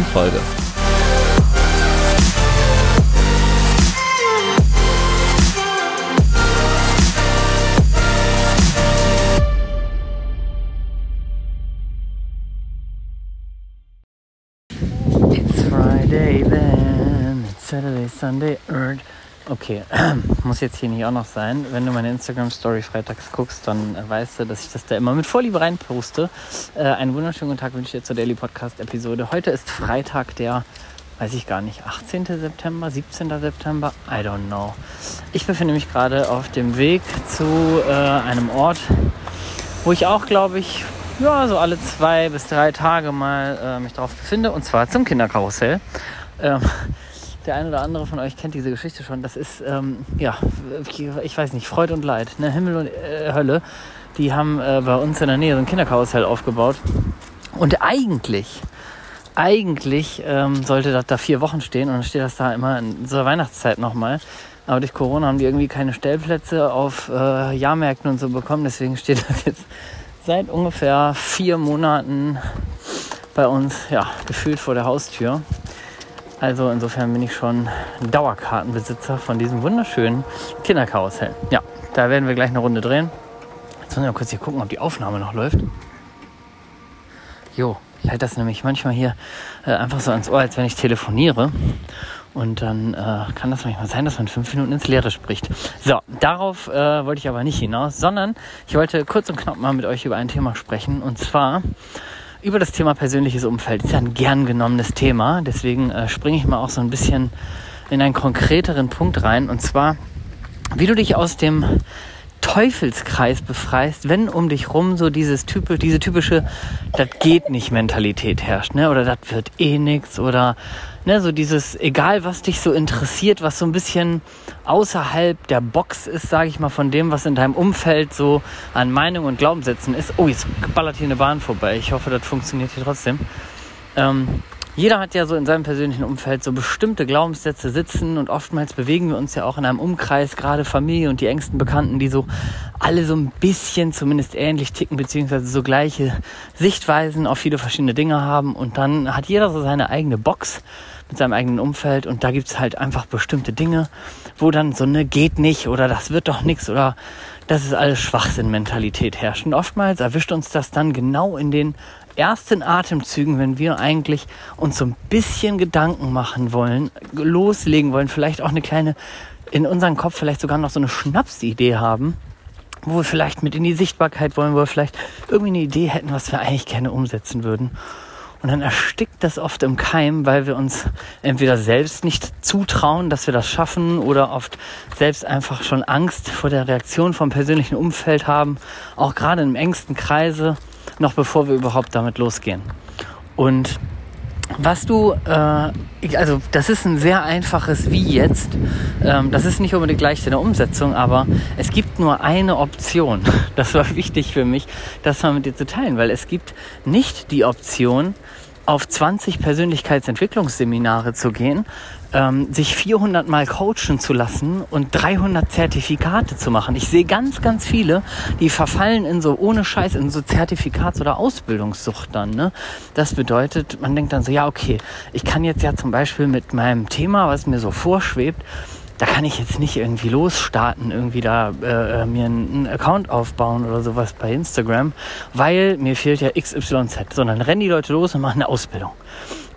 neuen Folge. It's Friday then, it's Saturday, Sunday, Earth. Okay, muss jetzt hier nicht auch noch sein. Wenn du meine Instagram-Story freitags guckst, dann äh, weißt du, dass ich das da immer mit Vorliebe reinposte. Äh, einen wunderschönen Tag wünsche ich dir zur Daily Podcast-Episode. Heute ist Freitag, der, weiß ich gar nicht, 18. September, 17. September, I don't know. Ich befinde mich gerade auf dem Weg zu äh, einem Ort, wo ich auch, glaube ich, ja, so alle zwei bis drei Tage mal äh, mich drauf befinde, und zwar zum Kinderkarussell. Ähm, der eine oder andere von euch kennt diese Geschichte schon. Das ist, ähm, ja, ich weiß nicht, Freud und Leid, ne? Himmel und äh, Hölle. Die haben äh, bei uns in der Nähe so ein Kinderkarussell aufgebaut. Und eigentlich, eigentlich ähm, sollte das da vier Wochen stehen und dann steht das da immer in zur Weihnachtszeit nochmal. Aber durch Corona haben die irgendwie keine Stellplätze auf äh, Jahrmärkten und so bekommen. Deswegen steht das jetzt seit ungefähr vier Monaten bei uns, ja, gefühlt vor der Haustür. Also insofern bin ich schon Dauerkartenbesitzer von diesem wunderschönen Kinderkarussell. Ja, da werden wir gleich eine Runde drehen. Jetzt müssen wir kurz hier gucken, ob die Aufnahme noch läuft. Jo, ich halte das nämlich manchmal hier äh, einfach so ans Ohr, als wenn ich telefoniere. Und dann äh, kann das manchmal sein, dass man fünf Minuten ins Leere spricht. So, darauf äh, wollte ich aber nicht hinaus, sondern ich wollte kurz und knapp mal mit euch über ein Thema sprechen. Und zwar über das Thema persönliches Umfeld. Ist ja ein gern genommenes Thema, deswegen äh, springe ich mal auch so ein bisschen in einen konkreteren Punkt rein. Und zwar, wie du dich aus dem Teufelskreis befreist, wenn um dich rum so dieses typisch, diese typische, das geht nicht Mentalität herrscht, ne? Oder das wird eh nix oder ne, so dieses, egal was dich so interessiert, was so ein bisschen außerhalb der Box ist, sage ich mal, von dem, was in deinem Umfeld so an Meinung und Glaubenssätzen ist. Oh, jetzt ballert hier eine Bahn vorbei. Ich hoffe, das funktioniert hier trotzdem. Ähm, jeder hat ja so in seinem persönlichen Umfeld so bestimmte Glaubenssätze sitzen und oftmals bewegen wir uns ja auch in einem Umkreis, gerade Familie und die engsten Bekannten, die so alle so ein bisschen zumindest ähnlich ticken, beziehungsweise so gleiche Sichtweisen auf viele verschiedene Dinge haben und dann hat jeder so seine eigene Box mit seinem eigenen Umfeld und da gibt's halt einfach bestimmte Dinge, wo dann so eine geht nicht oder das wird doch nichts oder das ist alles Schwachsinn-Mentalität herrscht. Und oftmals erwischt uns das dann genau in den ersten Atemzügen, wenn wir eigentlich uns so ein bisschen Gedanken machen wollen, loslegen wollen, vielleicht auch eine kleine, in unserem Kopf vielleicht sogar noch so eine Schnapsidee haben, wo wir vielleicht mit in die Sichtbarkeit wollen, wo wir vielleicht irgendwie eine Idee hätten, was wir eigentlich gerne umsetzen würden. Und dann erstickt das oft im Keim, weil wir uns entweder selbst nicht zutrauen, dass wir das schaffen oder oft selbst einfach schon Angst vor der Reaktion vom persönlichen Umfeld haben, auch gerade im engsten Kreise noch bevor wir überhaupt damit losgehen. Und was du, äh, also das ist ein sehr einfaches Wie jetzt. Ähm, das ist nicht unbedingt leicht in der Umsetzung, aber es gibt nur eine Option. Das war wichtig für mich, das mal mit dir zu teilen, weil es gibt nicht die Option, auf 20 Persönlichkeitsentwicklungsseminare zu gehen, ähm, sich 400 Mal coachen zu lassen und 300 Zertifikate zu machen. Ich sehe ganz, ganz viele, die verfallen in so ohne Scheiß in so Zertifikats- oder Ausbildungssucht dann. Ne? Das bedeutet, man denkt dann so, ja okay, ich kann jetzt ja zum Beispiel mit meinem Thema, was mir so vorschwebt, da kann ich jetzt nicht irgendwie losstarten, irgendwie da äh, äh mir einen Account aufbauen oder sowas bei Instagram, weil mir fehlt ja XYZ, sondern rennen die Leute los und machen eine Ausbildung.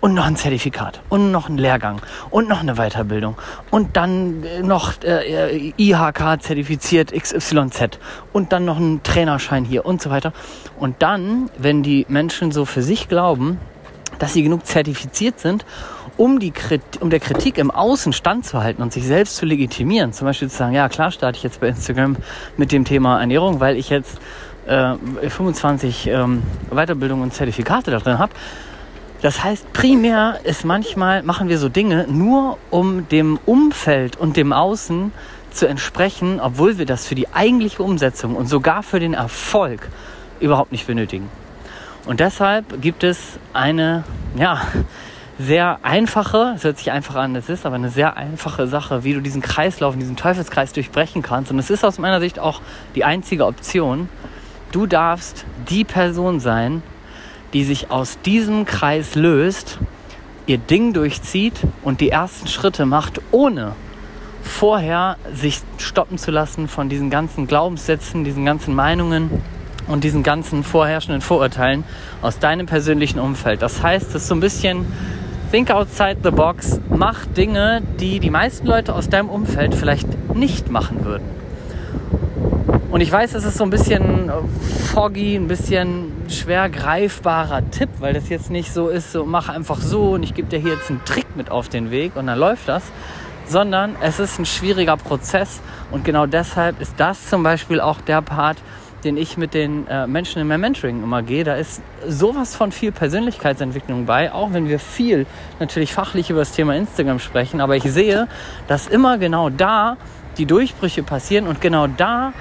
Und noch ein Zertifikat. Und noch ein Lehrgang. Und noch eine Weiterbildung. Und dann äh, noch äh, IHK zertifiziert XYZ und dann noch ein Trainerschein hier und so weiter. Und dann, wenn die Menschen so für sich glauben, dass sie genug zertifiziert sind um, die, um der Kritik im Außen standzuhalten und sich selbst zu legitimieren. Zum Beispiel zu sagen, ja klar starte ich jetzt bei Instagram mit dem Thema Ernährung, weil ich jetzt äh, 25 ähm, Weiterbildungen und Zertifikate da drin habe. Das heißt, primär ist manchmal, machen wir so Dinge nur um dem Umfeld und dem Außen zu entsprechen, obwohl wir das für die eigentliche Umsetzung und sogar für den Erfolg überhaupt nicht benötigen. Und deshalb gibt es eine, ja, sehr einfache, es hört sich einfach an, es ist aber eine sehr einfache Sache, wie du diesen Kreislauf, diesen Teufelskreis durchbrechen kannst. Und es ist aus meiner Sicht auch die einzige Option. Du darfst die Person sein, die sich aus diesem Kreis löst, ihr Ding durchzieht und die ersten Schritte macht, ohne vorher sich stoppen zu lassen von diesen ganzen Glaubenssätzen, diesen ganzen Meinungen und diesen ganzen vorherrschenden Vorurteilen aus deinem persönlichen Umfeld. Das heißt, es ist so ein bisschen Think outside the box, mach Dinge, die die meisten Leute aus deinem Umfeld vielleicht nicht machen würden. Und ich weiß, es ist so ein bisschen foggy, ein bisschen schwer greifbarer Tipp, weil das jetzt nicht so ist, so mach einfach so und ich gebe dir hier jetzt einen Trick mit auf den Weg und dann läuft das, sondern es ist ein schwieriger Prozess und genau deshalb ist das zum Beispiel auch der Part, den ich mit den äh, Menschen in meinem Mentoring immer gehe, da ist sowas von viel Persönlichkeitsentwicklung bei, auch wenn wir viel natürlich fachlich über das Thema Instagram sprechen, aber ich sehe, dass immer genau da die Durchbrüche passieren und genau da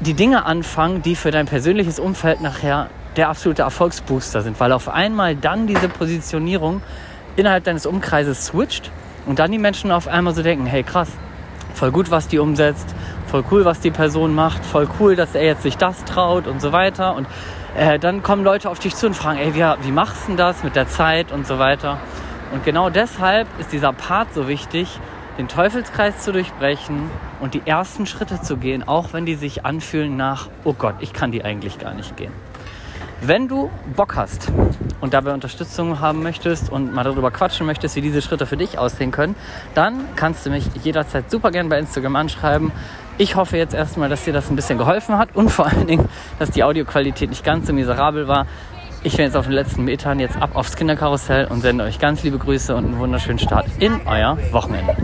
die Dinge anfangen, die für dein persönliches Umfeld nachher der absolute Erfolgsbooster sind, weil auf einmal dann diese Positionierung innerhalb deines Umkreises switcht und dann die Menschen auf einmal so denken, hey krass, voll gut, was die umsetzt, voll cool, was die Person macht, voll cool, dass er jetzt sich das traut und so weiter. Und äh, dann kommen Leute auf dich zu und fragen, ey, wie, wie machst du denn das mit der Zeit und so weiter. Und genau deshalb ist dieser Part so wichtig, den Teufelskreis zu durchbrechen und die ersten Schritte zu gehen, auch wenn die sich anfühlen nach, oh Gott, ich kann die eigentlich gar nicht gehen. Wenn du Bock hast und dabei Unterstützung haben möchtest und mal darüber quatschen möchtest, wie diese Schritte für dich aussehen können, dann kannst du mich jederzeit super gerne bei Instagram anschreiben. Ich hoffe jetzt erstmal, dass dir das ein bisschen geholfen hat und vor allen Dingen, dass die Audioqualität nicht ganz so miserabel war. Ich bin jetzt auf den letzten Metern jetzt ab aufs Kinderkarussell und sende euch ganz liebe Grüße und einen wunderschönen Start in euer Wochenende.